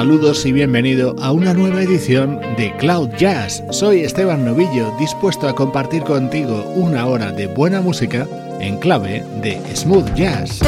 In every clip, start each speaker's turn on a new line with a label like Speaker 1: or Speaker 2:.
Speaker 1: Saludos y bienvenido a una nueva edición de Cloud Jazz. Soy Esteban Novillo, dispuesto a compartir contigo una hora de buena música en clave de smooth jazz.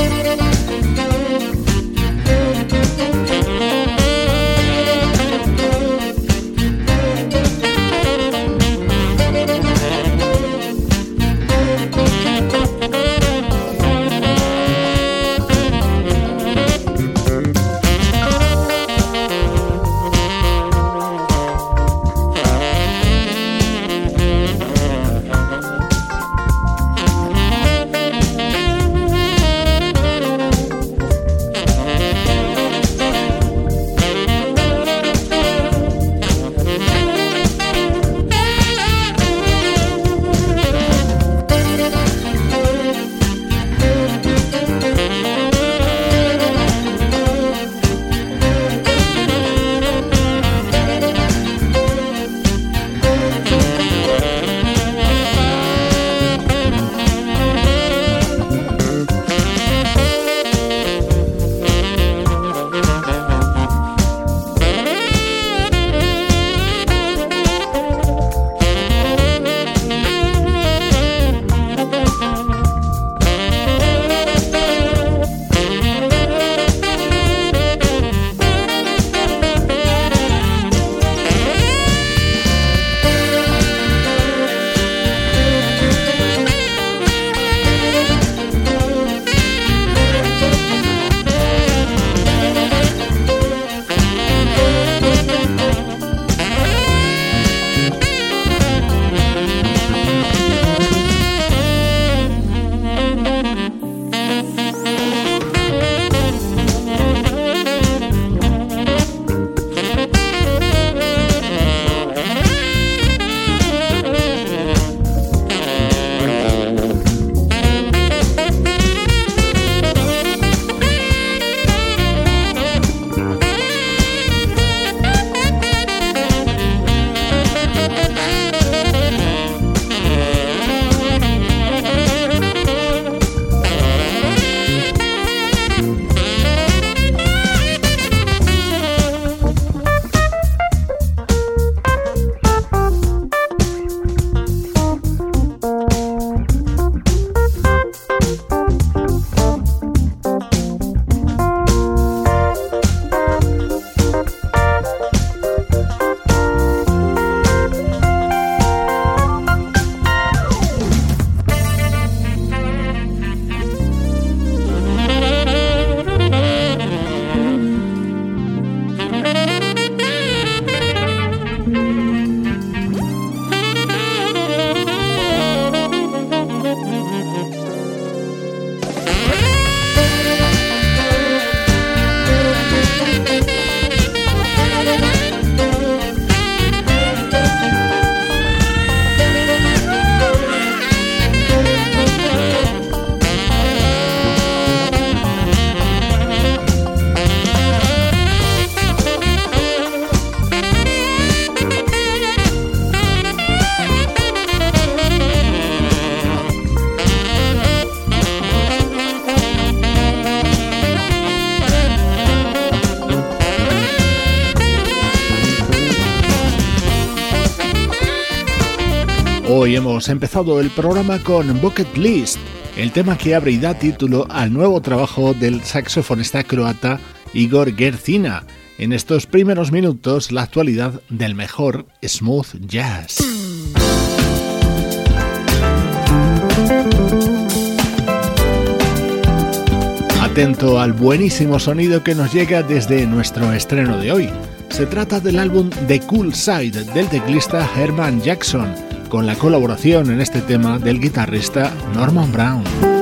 Speaker 1: Hemos empezado el programa con Bucket List, el tema que abre y da título al nuevo trabajo del saxofonista croata Igor Gercina. en estos primeros minutos la actualidad del mejor smooth jazz. Atento al buenísimo sonido que nos llega desde nuestro estreno de hoy. Se trata del álbum The Cool Side del teclista Herman Jackson, con la colaboración en este tema del guitarrista Norman Brown.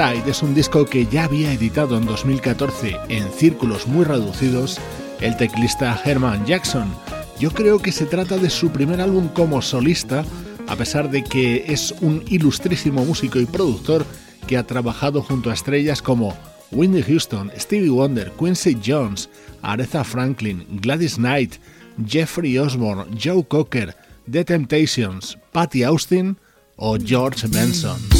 Speaker 1: Es un disco que ya había editado en 2014 en círculos muy reducidos el teclista Herman Jackson. Yo creo que se trata de su primer álbum como solista, a pesar de que es un ilustrísimo músico y productor que ha trabajado junto a estrellas como Whitney Houston, Stevie Wonder, Quincy Jones, Aretha Franklin, Gladys Knight, Jeffrey Osborne, Joe Cocker, The Temptations, Patty Austin o George Benson.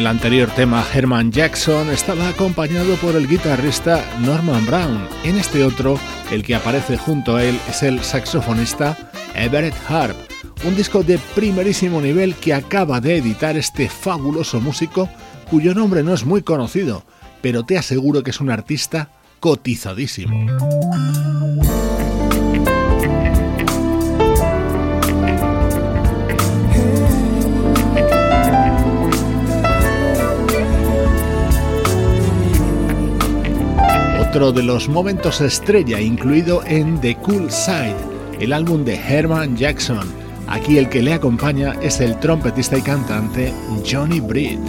Speaker 1: El anterior tema, Herman Jackson estaba acompañado por el guitarrista Norman Brown. En este otro, el que aparece junto a él es el saxofonista Everett Harp, un disco de primerísimo nivel que acaba de editar este fabuloso músico cuyo nombre no es muy conocido, pero te aseguro que es un artista cotizadísimo. Otro de los momentos estrella incluido en The Cool Side, el álbum de Herman Jackson. Aquí el que le acompaña es el trompetista y cantante Johnny Britt.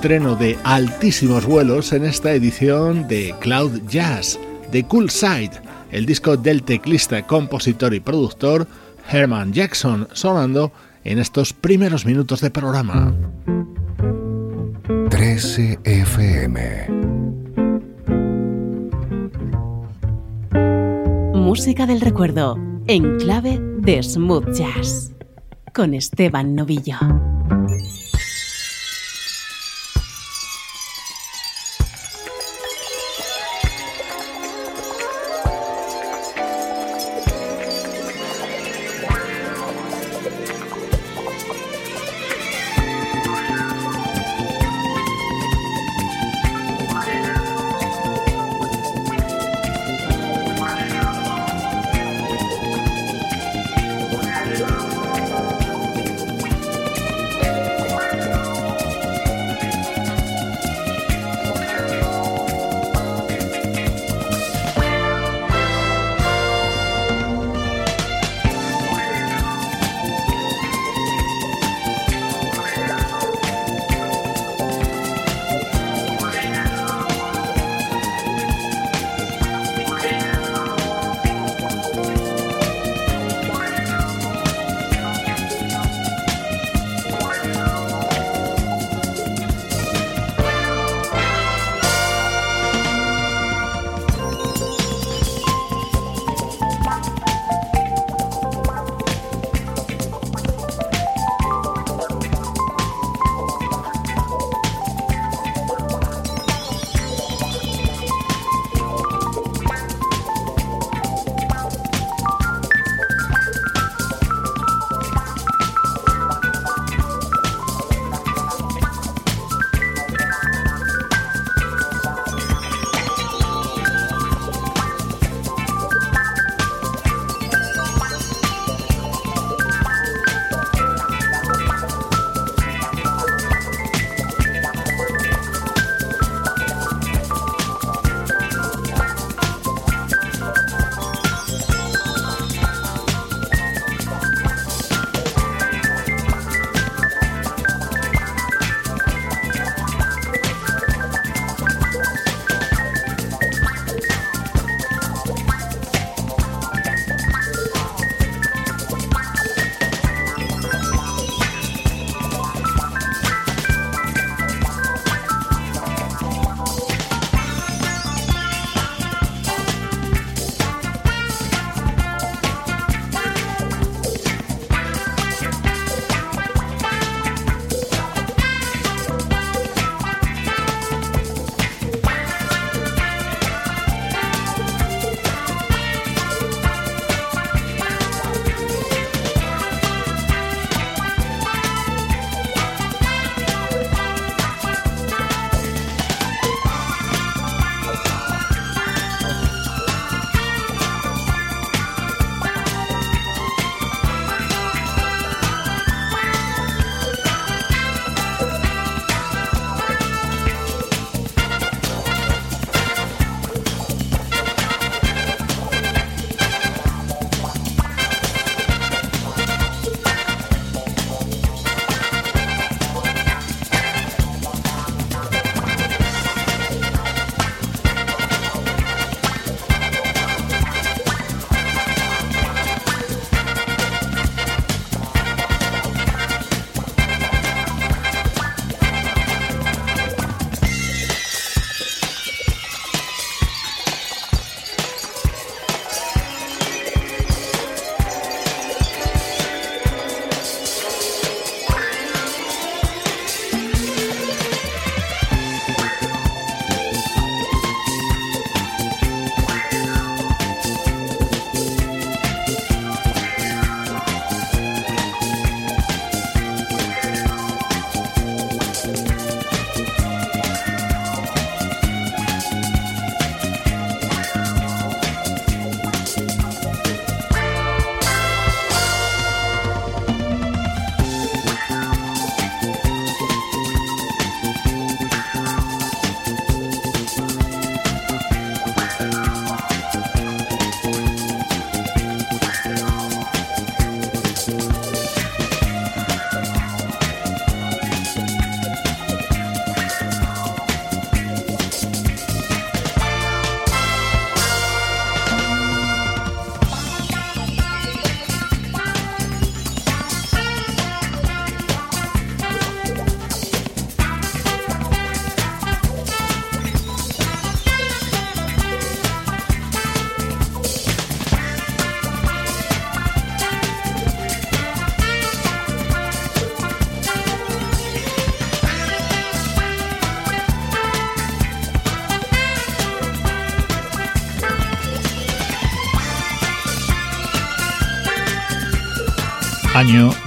Speaker 1: Estreno de altísimos vuelos en esta edición de Cloud Jazz, de Cool Side, el disco del teclista, compositor y productor Herman Jackson, sonando en estos primeros minutos de programa.
Speaker 2: 13 FM
Speaker 3: Música del recuerdo, en clave de smooth jazz, con Esteban Novillo.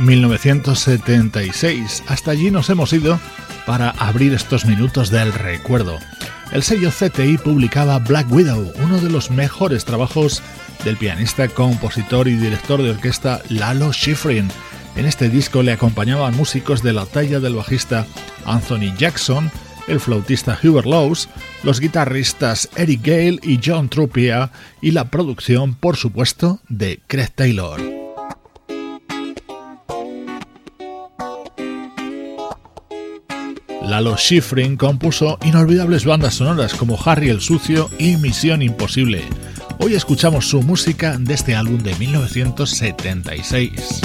Speaker 1: 1976. Hasta allí nos hemos ido para abrir estos minutos del recuerdo. El sello CTI publicaba Black Widow, uno de los mejores trabajos del pianista, compositor y director de orquesta Lalo Schifrin. En este disco le acompañaban músicos de la talla del bajista Anthony Jackson, el flautista Hubert Lowes, los guitarristas Eric Gale y John Trupia y la producción, por supuesto, de Craig Taylor. Lalo Schifrin compuso inolvidables bandas sonoras como Harry el Sucio y Misión Imposible. Hoy escuchamos su música de este álbum de 1976.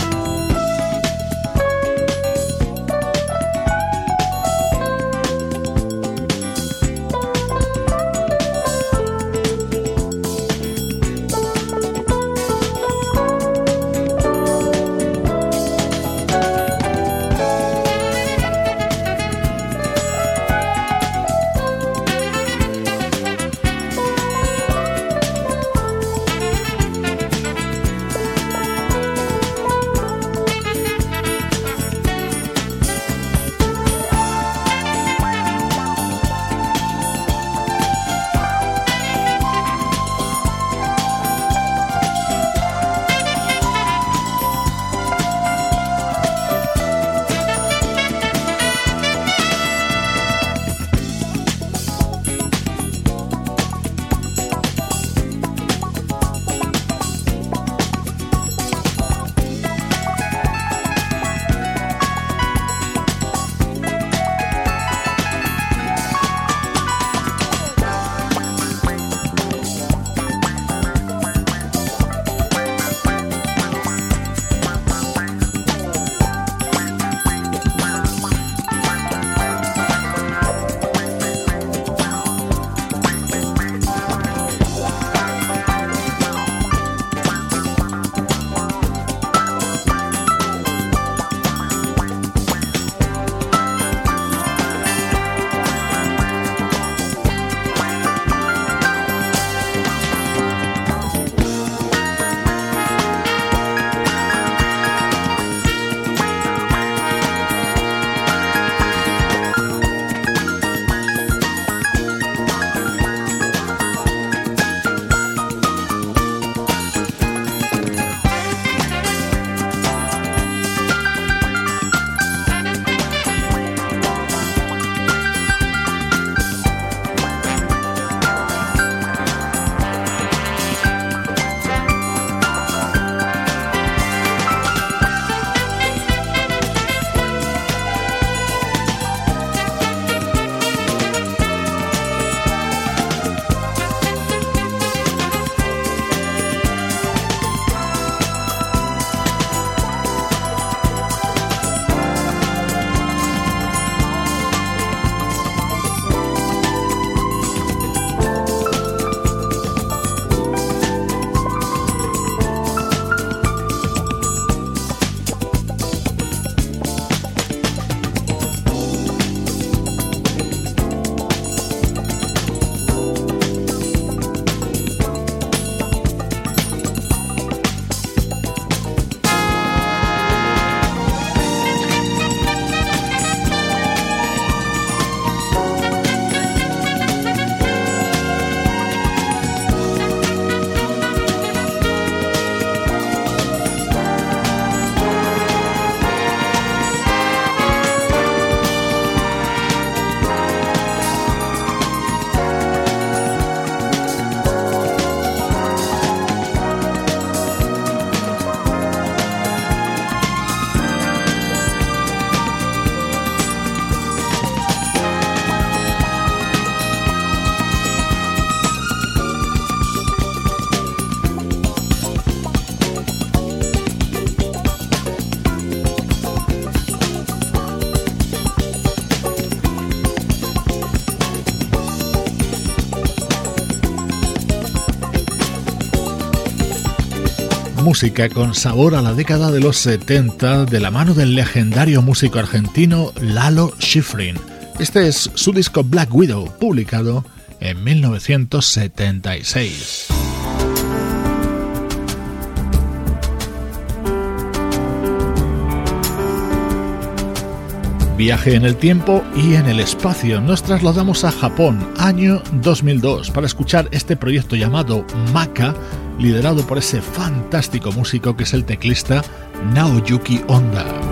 Speaker 1: Música con sabor a la década de los 70 de la mano del legendario músico argentino Lalo Schifrin. Este es su disco Black Widow, publicado en 1976. Viaje en el tiempo y en el espacio. Nos trasladamos a Japón, año 2002, para escuchar este proyecto llamado Maka, liderado por ese fantástico músico que es el teclista Naoyuki Honda.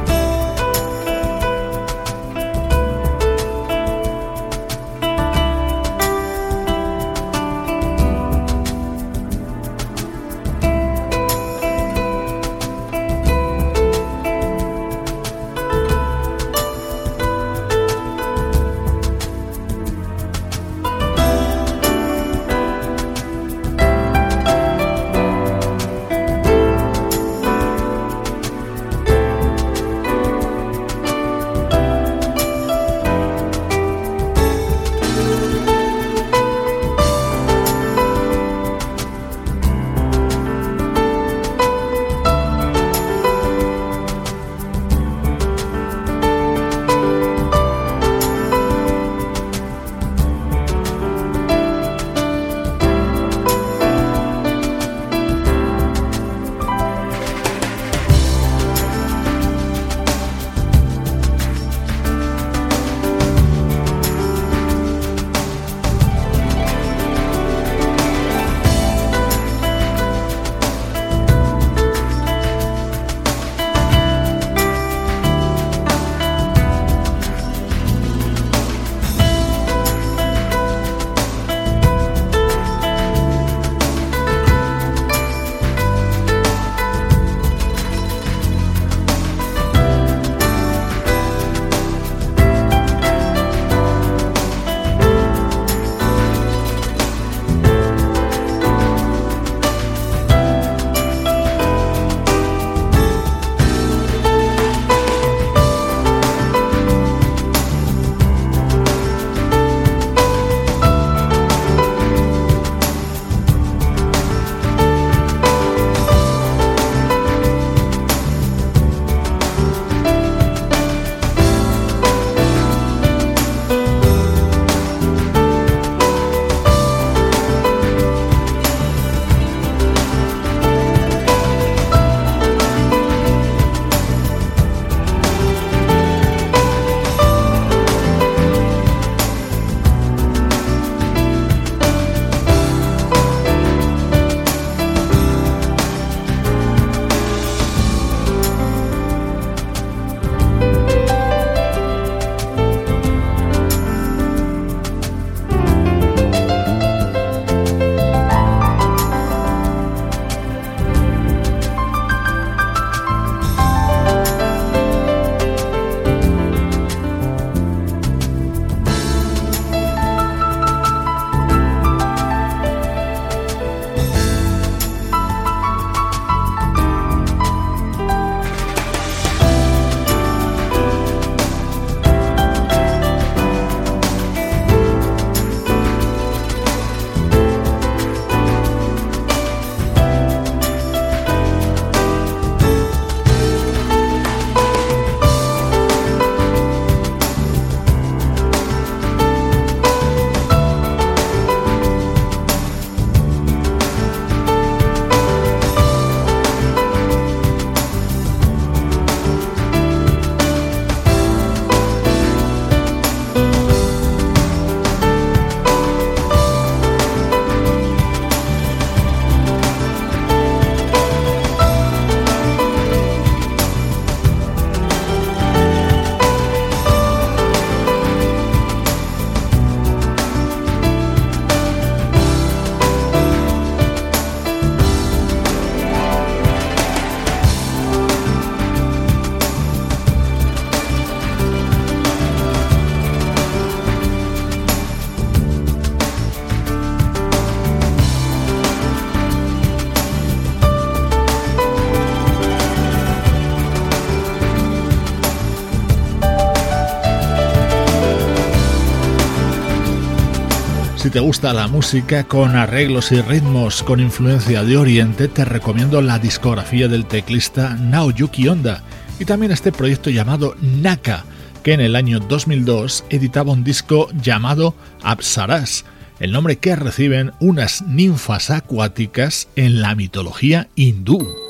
Speaker 1: Te gusta la música con arreglos y ritmos con influencia de Oriente, te recomiendo la discografía del teclista Naoyuki Honda y también este proyecto llamado Naka, que en el año 2002 editaba un disco llamado Apsaras, el nombre que reciben unas ninfas acuáticas en la mitología hindú.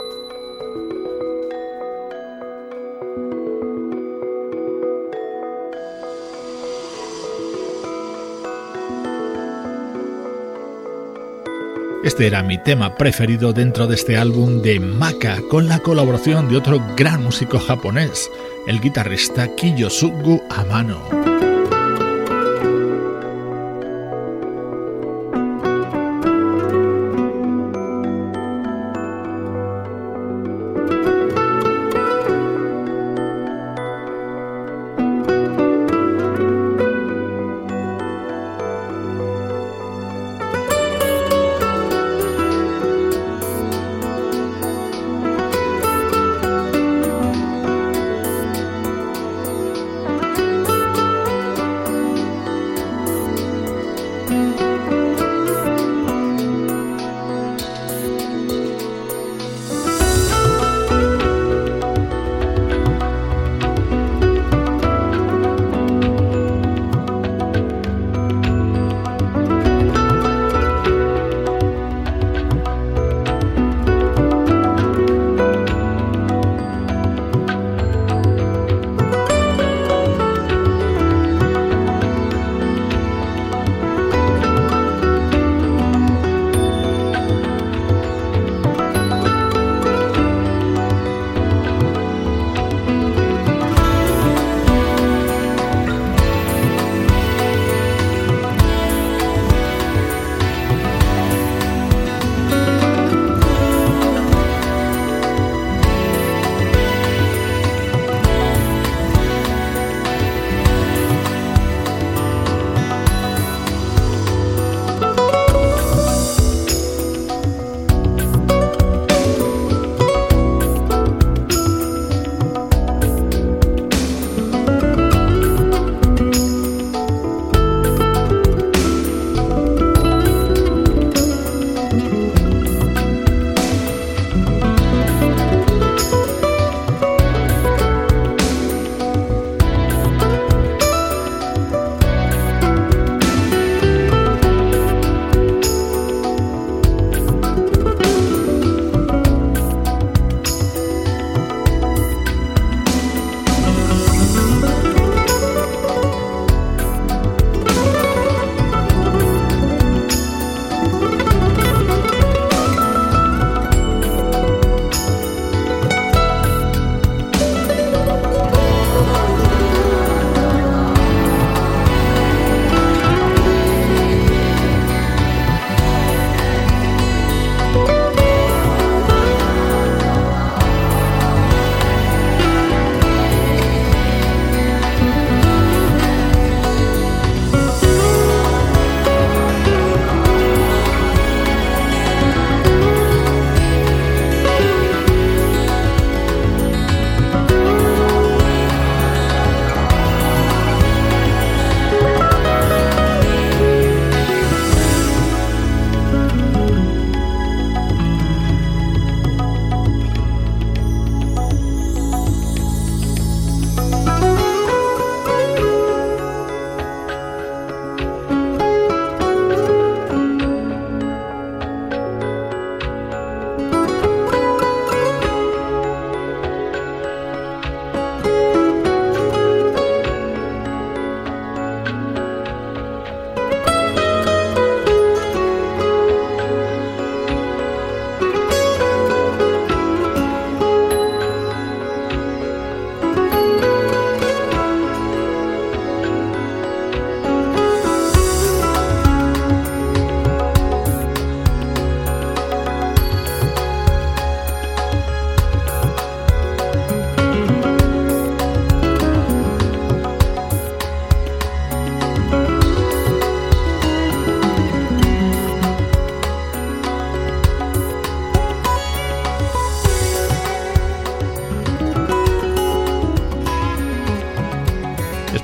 Speaker 1: Este era mi tema preferido dentro de este álbum de Maka, con la colaboración de otro gran músico japonés, el guitarrista Kiyosugu Amano.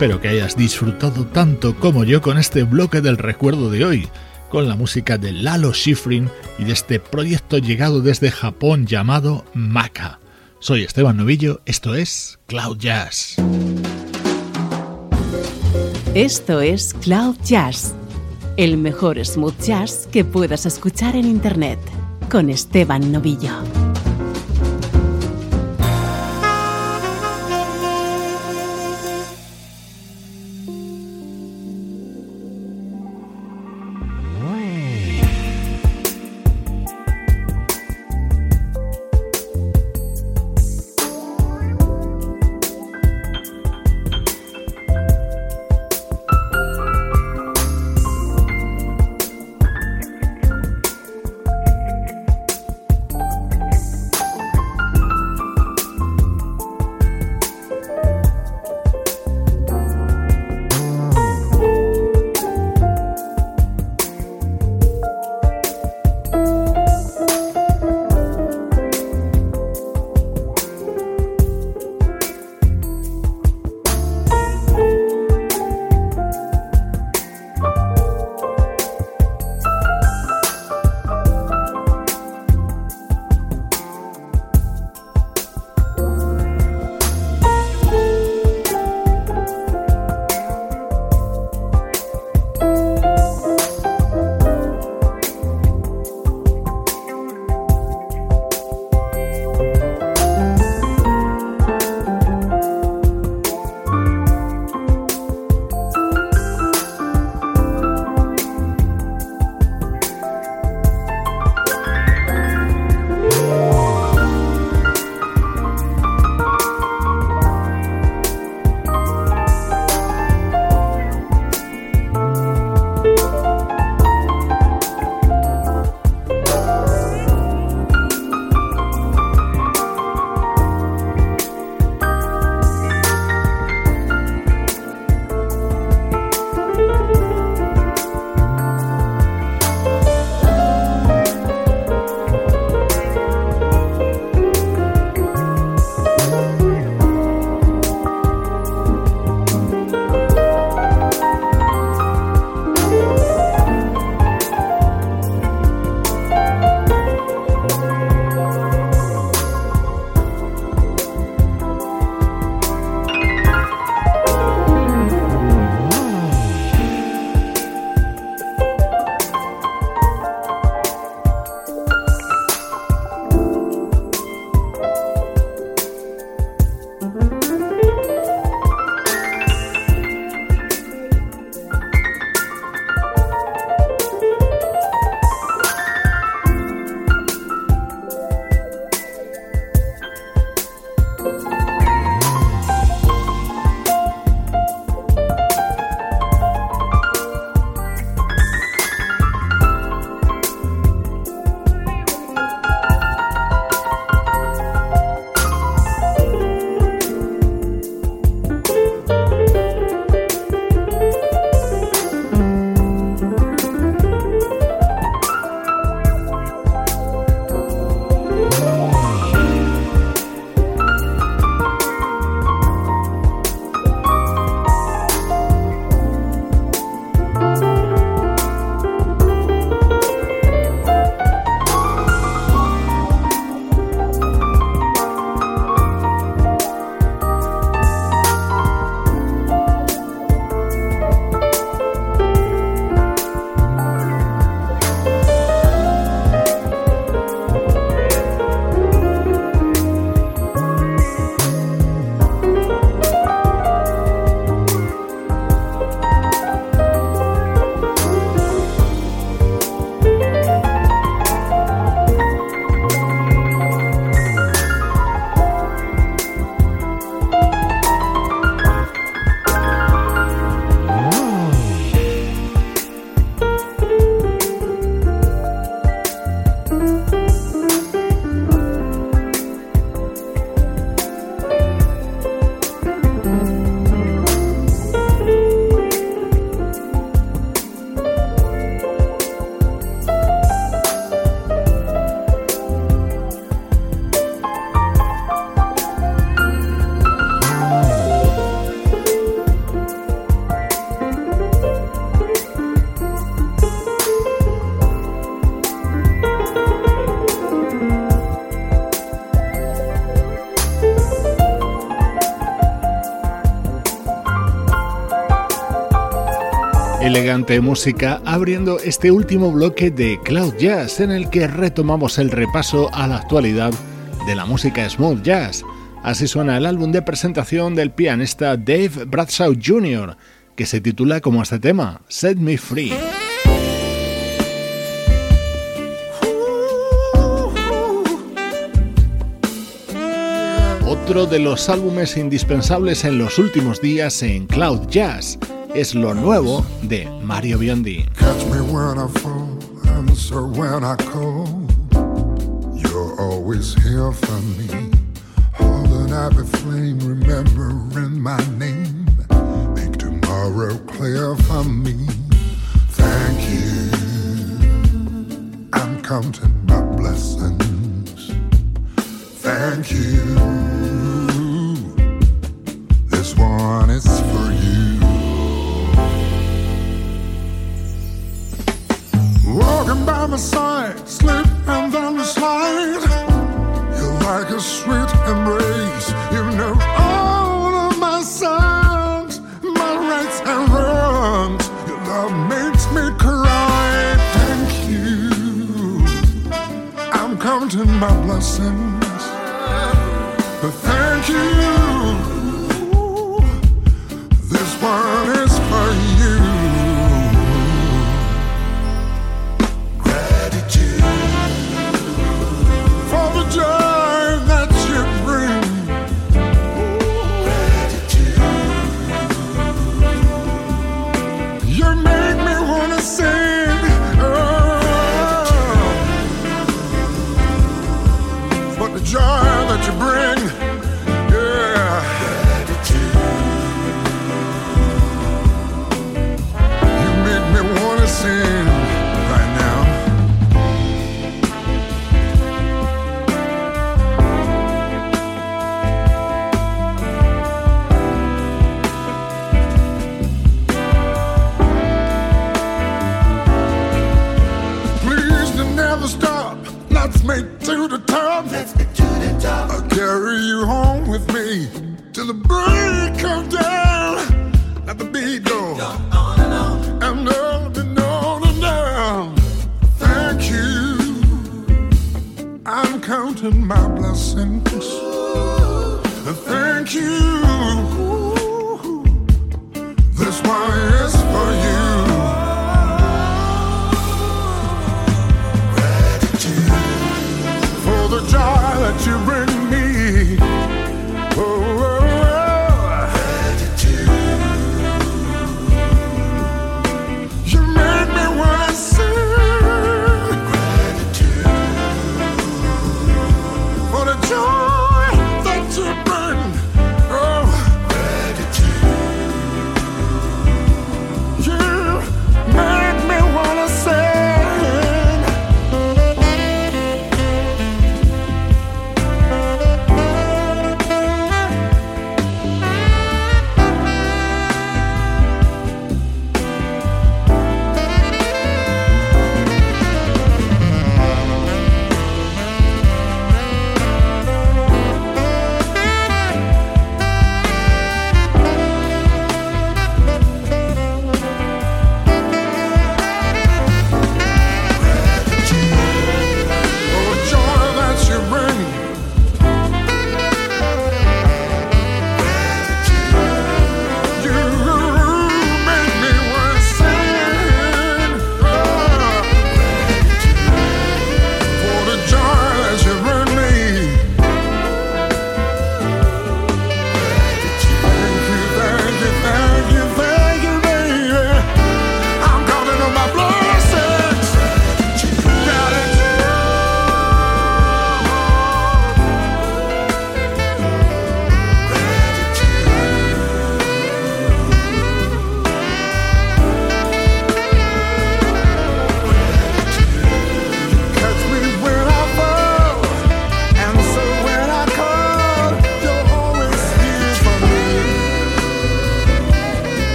Speaker 1: Espero que hayas disfrutado tanto como yo con este bloque del recuerdo de hoy, con la música de Lalo Schifrin y de este proyecto llegado desde Japón llamado Maka. Soy Esteban Novillo, esto es Cloud Jazz.
Speaker 3: Esto es Cloud Jazz, el mejor smooth jazz que puedas escuchar en Internet, con Esteban Novillo.
Speaker 1: Elegante música abriendo este último bloque de Cloud Jazz en el que retomamos el repaso a la actualidad de la música smooth jazz. Así suena el álbum de presentación del pianista Dave Bradshaw Jr., que se titula como este tema, Set Me Free. Otro de los álbumes indispensables en los últimos días en Cloud Jazz es lo nuevo de Mario Biondi.
Speaker 4: Catch me when I fall, answer when I call. You're always here for me. Holding out the flame, remembering my name. Make tomorrow clear for me. Thank you. I'm counting my blessings. Thank you. By side, slip and then the slide. You're like a sweet embrace. You know all of my signs, my rights and wrongs. Your love makes me cry. Thank you. I'm counting my blessings. God bless and peace. Thank you.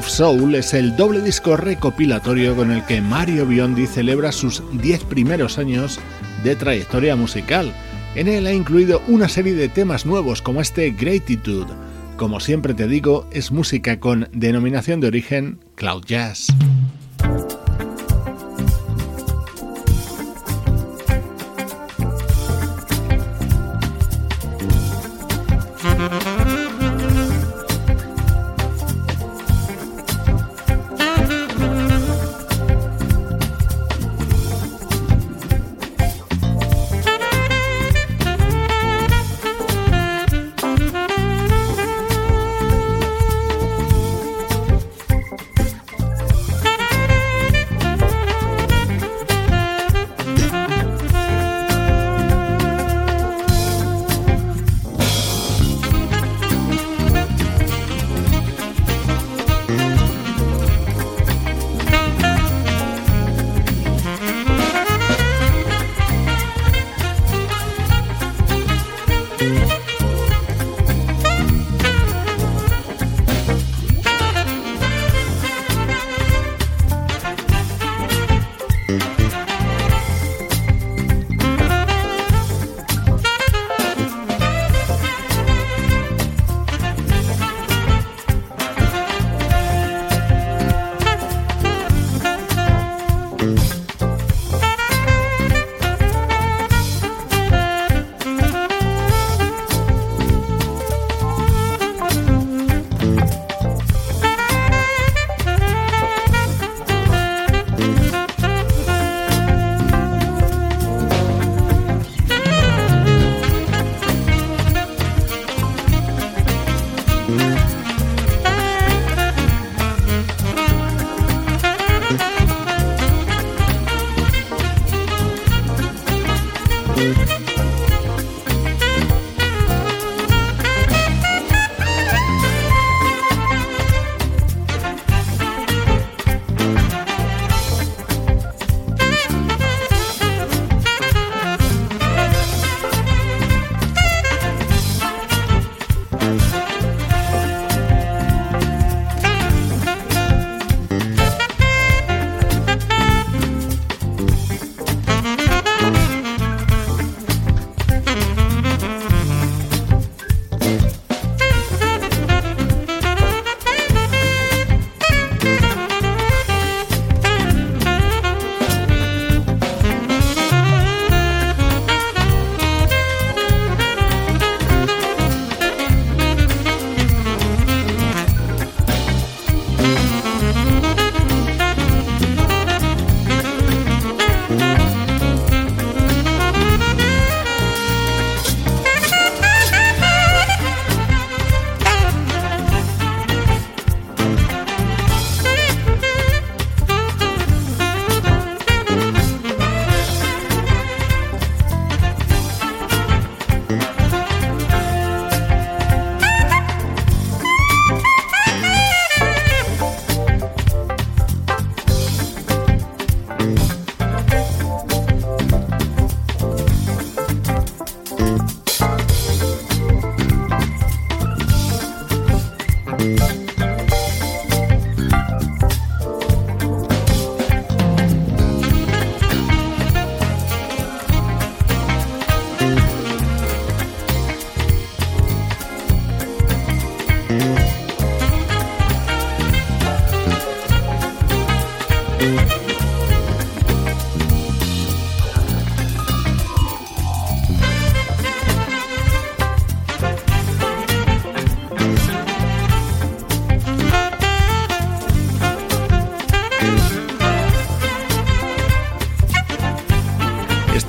Speaker 1: Of Soul es el doble disco recopilatorio con el que Mario Biondi celebra sus 10 primeros años de trayectoria musical. En él ha incluido una serie de temas nuevos como este Gratitude. Como siempre te digo, es música con denominación de origen Cloud Jazz.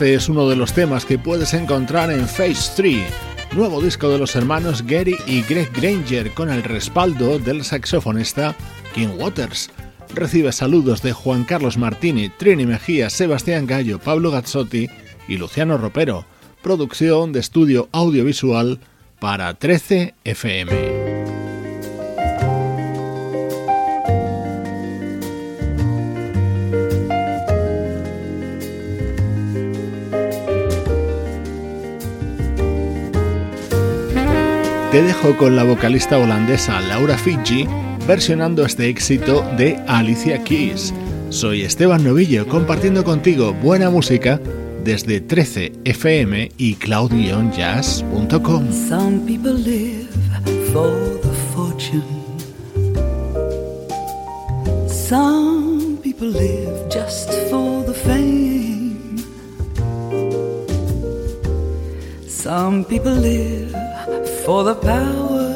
Speaker 1: Este es uno de los temas que puedes encontrar en Phase 3, nuevo disco de los hermanos Gary y Greg Granger con el respaldo del saxofonista King Waters. Recibe saludos de Juan Carlos Martini, Trini Mejía, Sebastián Gallo, Pablo Gazzotti y Luciano Ropero. Producción de estudio audiovisual para 13 FM. te dejo con la vocalista holandesa Laura Fiji versionando este éxito de Alicia Keys. Soy Esteban Novillo compartiendo contigo buena música desde 13fm y cloud-jazz.com.
Speaker 5: Some people live for the fortune. Some people live just for the fame. Some people live for the power.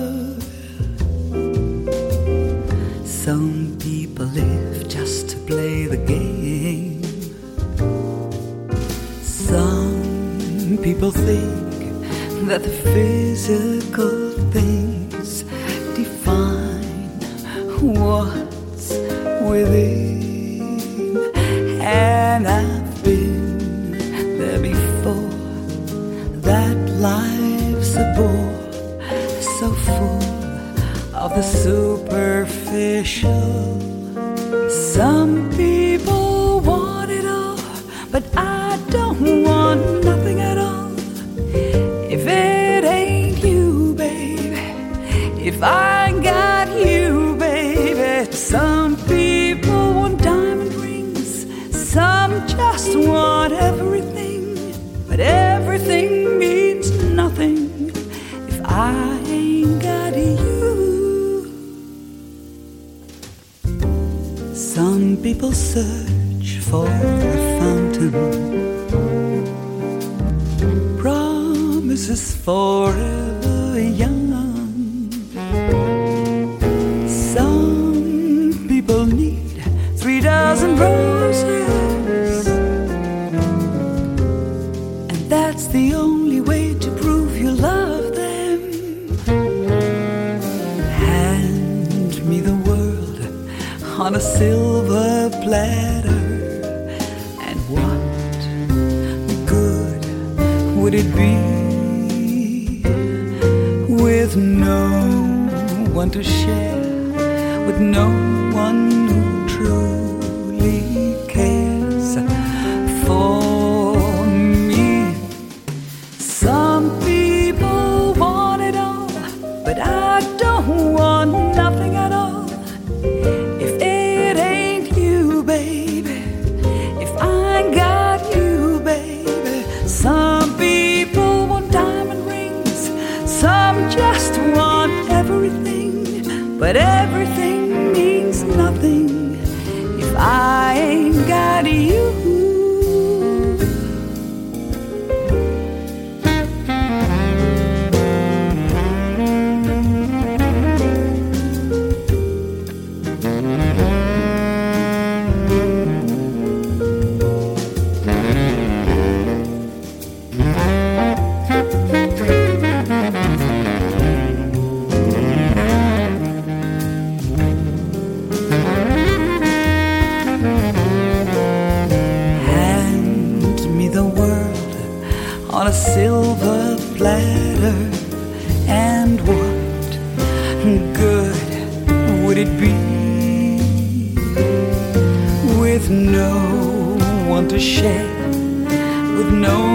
Speaker 5: Some people live just to play the game. Some people think that the physical thing be with no one to share, with no one no